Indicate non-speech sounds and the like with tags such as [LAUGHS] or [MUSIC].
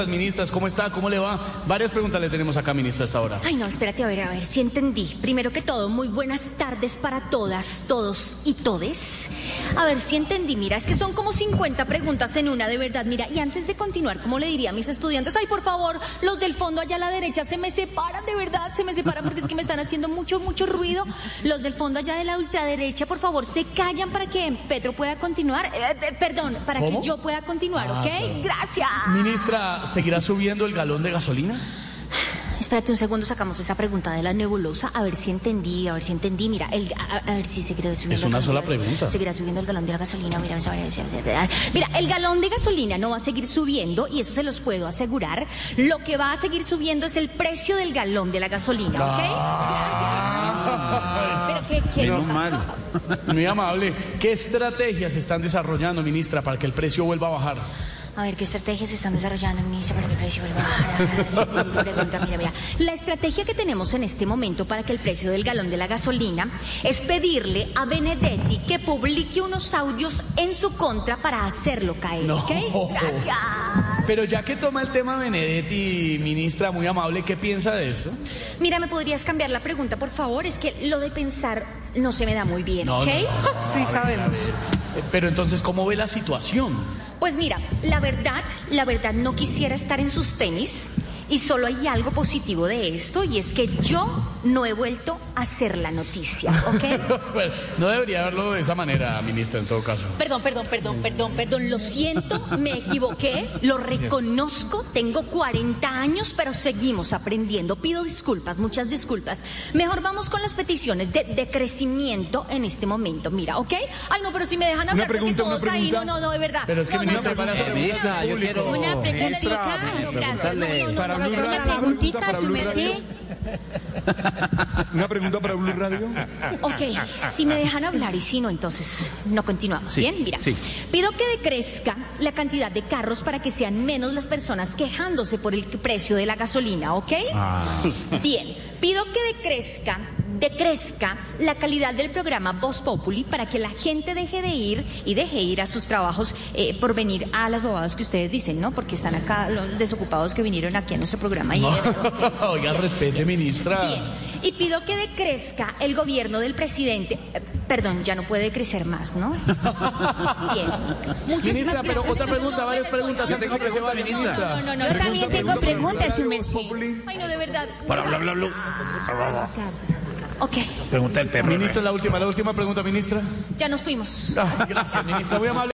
preguntas, ministras. ¿Cómo está? ¿Cómo le va? Varias preguntas le tenemos acá, ministra, hasta ahora. Ay, no, espérate, a ver, a ver, si entendí. Primero que todo, muy buenas tardes para todas, todos y todes. A ver si entendí. Mira, es que son como 50 preguntas en una, de verdad. Mira, y antes de continuar, como le diría a mis estudiantes, ay, por favor, los del fondo allá a la derecha se me separan, de verdad, se me separan porque es que me están haciendo mucho, mucho ruido. Los del fondo allá de la ultraderecha, por favor, se callan para que Petro pueda continuar. Eh, eh, perdón, para ¿Cómo? que yo pueda continuar, Ah, ¿ok? claro. Gracias. Ministra, ¿seguirá subiendo el galón de gasolina? Espérate un segundo, sacamos esa pregunta de la nebulosa, a ver si entendí, a ver si entendí. Mira, el, a, a ver si seguirá subiendo. Es una sola pregunta. Seguirá subiendo el galón de la gasolina. Mira, mira, el galón de gasolina no va a seguir subiendo y eso se los puedo asegurar. Lo que va a seguir subiendo es el precio del galón de la gasolina, ¿ok? Gracias. Pero qué, qué Menos pasó? Muy amable. ¿Qué estrategias están desarrollando, ministra, para que el precio vuelva a bajar? A ver, ¿qué estrategias se están desarrollando, ministra, para que el precio vuelva a bajar? [LAUGHS] Sí, entendí tu pregunta. Mira, mira. La estrategia que tenemos en este momento para que el precio del galón de la gasolina es pedirle a Benedetti que publique unos audios en su contra para hacerlo caer, No. ¿ok? Gracias. Pero ya que toma el tema Benedetti, ministra, muy amable, ¿qué piensa de eso? Mira, ¿me podrías cambiar la pregunta, por favor? Es que lo de pensar no se me da muy bien, No, ¿ok? no, [LAUGHS] Sí, sabemos. Pero entonces, ¿cómo ve la situación? Pues mira, la verdad, la verdad no quisiera estar en sus tenis y solo hay algo positivo de esto y es que yo no he vuelto a hacer la noticia, ¿ok? Bueno, no debería verlo de esa manera, ministra, en todo caso. Perdón, perdón, perdón, perdón, perdón, lo siento, me equivoqué, lo reconozco, tengo 40 años, pero seguimos aprendiendo. Pido disculpas, muchas disculpas. Mejor vamos con las peticiones de, de crecimiento en este momento, mira, ¿ok? Ay, no, pero si me dejan hablar pregunta, porque todos ahí, no, no, no, de verdad. Pero es que, no, no, ministra, no, para no, yo quiero- Una gracias, no, no, no, Blue Radio, Una preguntita, su Blue merced. Una pregunta para Blue Radio. Ok, si me dejan hablar y si no, entonces no continuamos. Sí, Bien, mira. sí. Pido que decrezca la cantidad de carros para que sean menos las personas quejándose por el precio de la gasolina, ¿ok? Bien, pido que decrezca, decrezca la calidad del programa Voz Populi para que la gente deje de ir y deje ir a sus trabajos eh, por venir a las bobadas que ustedes dicen, ¿no? Porque están acá los desocupados que vinieron aquí a nuestro programa y [LAUGHS] Oiga, respete, ministra. Bien, y pido que decrezca el gobierno del presidente. eh, Perdón, ya no puede crecer más, ¿no? [LAUGHS] Bien. Muchísimas Ministra, pero otra pregunta, No, varias preguntas no, antes no, de que se no, va, no, ministra. No, no, no, Yo no. también tengo preguntas, su merced. Ay, no, de verdad. Para, bla, bla, bla. Ok, Pregunta el perro. Ministra, la última, la última pregunta, ministra. ya nos fuimos. Ah, gracias, ministra, muy amable.